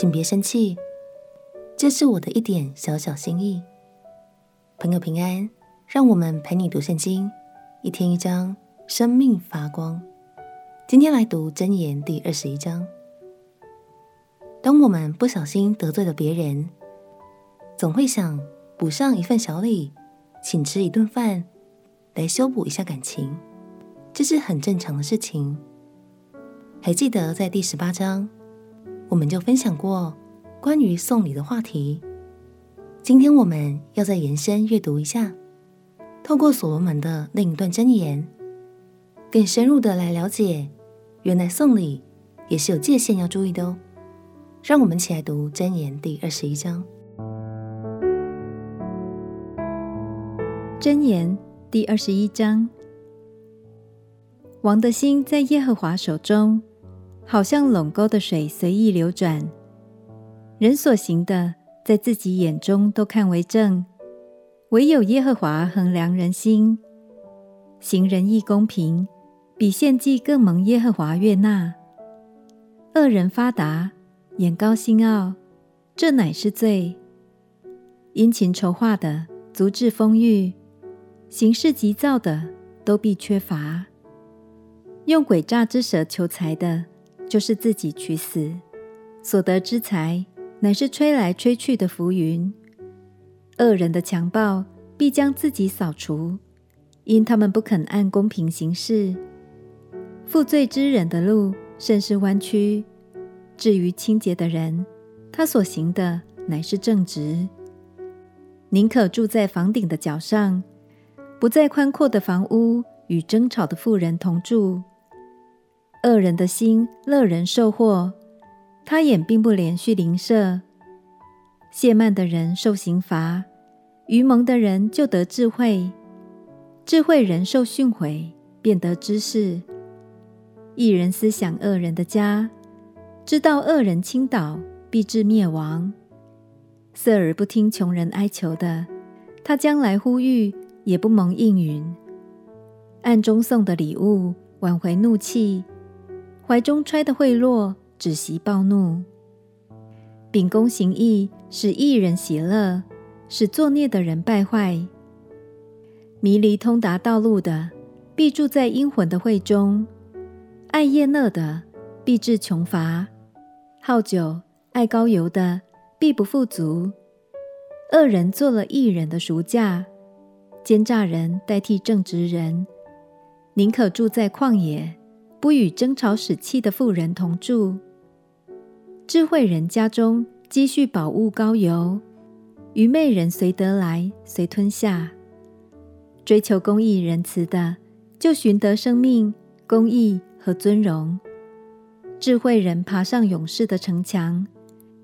请别生气，这是我的一点小小心意。朋友平安，让我们陪你读圣经，一天一章，生命发光。今天来读箴言第二十一章。当我们不小心得罪了别人，总会想补上一份小礼，请吃一顿饭，来修补一下感情，这是很正常的事情。还记得在第十八章，我们就分享过关于送礼的话题。今天我们要再延伸阅读一下，透过所罗门的另一段箴言，更深入的来了解，原来送礼也是有界限要注意的哦。让我们一起来读箴言第二十一章。箴言第二十一章：王的心在耶和华手中。好像垄沟的水随意流转，人所行的，在自己眼中都看为正，唯有耶和华衡量人心。行仁义公平，比献祭更蒙耶和华悦纳。恶人发达，眼高心傲，这乃是罪。殷勤筹划的，足智丰裕；行事急躁的，都必缺乏。用诡诈之舌求财的，就是自己取死，所得之财乃是吹来吹去的浮云。恶人的强暴必将自己扫除，因他们不肯按公平行事。负罪之人的路甚是弯曲，至于清洁的人，他所行的乃是正直。宁可住在房顶的角上，不在宽阔的房屋与争吵的妇人同住。恶人的心乐人受祸，他眼并不怜恤邻舍。亵慢的人受刑罚，愚蒙的人就得智慧。智慧人受训诲，便得知识。一人思想恶人的家，知道恶人倾倒，必致灭亡。色而不听穷人哀求的，他将来呼吁，也不蒙应允。暗中送的礼物，挽回怒气。怀中揣的贿赂，只习暴怒；秉公行义，使义人喜乐，使作孽的人败坏。迷离通达道路的，必住在阴魂的会中；爱宴乐的，必致穷乏；好酒、爱高油的，必不富足。恶人做了义人的赎价，奸诈人代替正直人，宁可住在旷野。不与争吵使气的妇人同住。智慧人家中积蓄宝物高油，愚昧人随得来随吞下。追求公义仁慈的，就寻得生命、公义和尊荣。智慧人爬上勇士的城墙，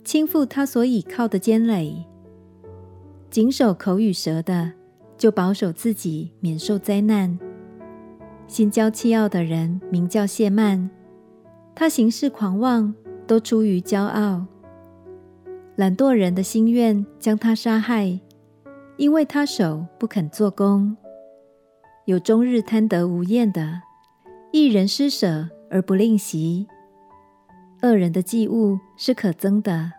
倾覆他所倚靠的坚垒。谨守口与舌的，就保守自己免受灾难。心骄气傲的人名叫谢曼，他行事狂妄，都出于骄傲。懒惰人的心愿将他杀害，因为他手不肯做工。有终日贪得无厌的，一人施舍而不吝惜。恶人的祭物是可憎的，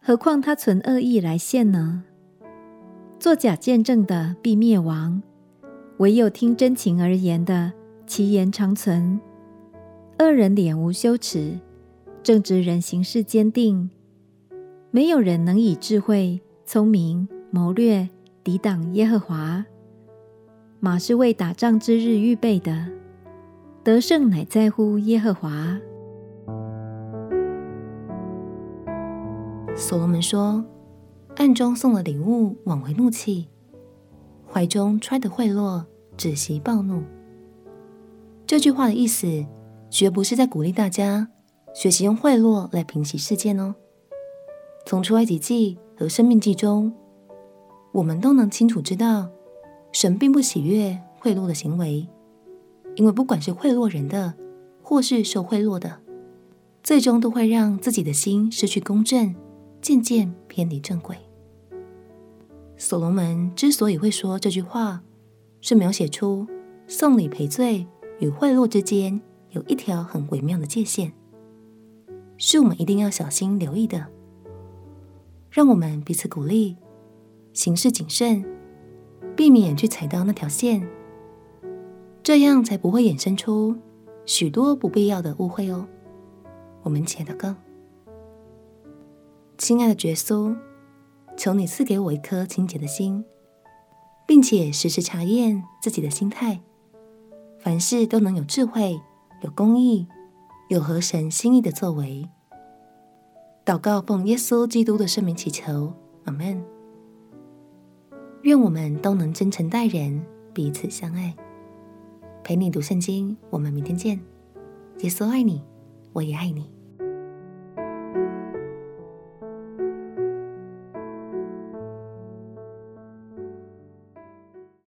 何况他存恶意来献呢？作假见证的必灭亡。唯有听真情而言的，其言长存。恶人脸无羞耻，正直人行事坚定。没有人能以智慧、聪明、谋略抵挡耶和华。马是为打仗之日预备的，得胜乃在乎耶和华。所罗门说：“暗中送了礼物，挽回怒气。”怀中揣的贿赂，止息暴怒。这句话的意思，绝不是在鼓励大家学习用贿赂来平息事件哦。从出埃及记和生命记中，我们都能清楚知道，神并不喜悦贿赂的行为，因为不管是贿赂人的，或是受贿赂的，最终都会让自己的心失去公正，渐渐偏离正轨。所罗门之所以会说这句话，是描写出送礼赔罪与贿赂之间有一条很微妙的界限，是我们一定要小心留意的，让我们彼此鼓励，行事谨慎，避免去踩到那条线，这样才不会衍生出许多不必要的误会哦。我们一起祷告，亲爱的耶稣，求你赐给我一颗清洁的心，并且时时查验自己的心态，凡事都能有智慧、有公义、有合神心意的作为。祷告奉耶稣基督的圣名祈求，阿门。愿我们都能真诚待人，彼此相爱。陪你读圣经，我们明天见。耶稣爱你，我也爱你。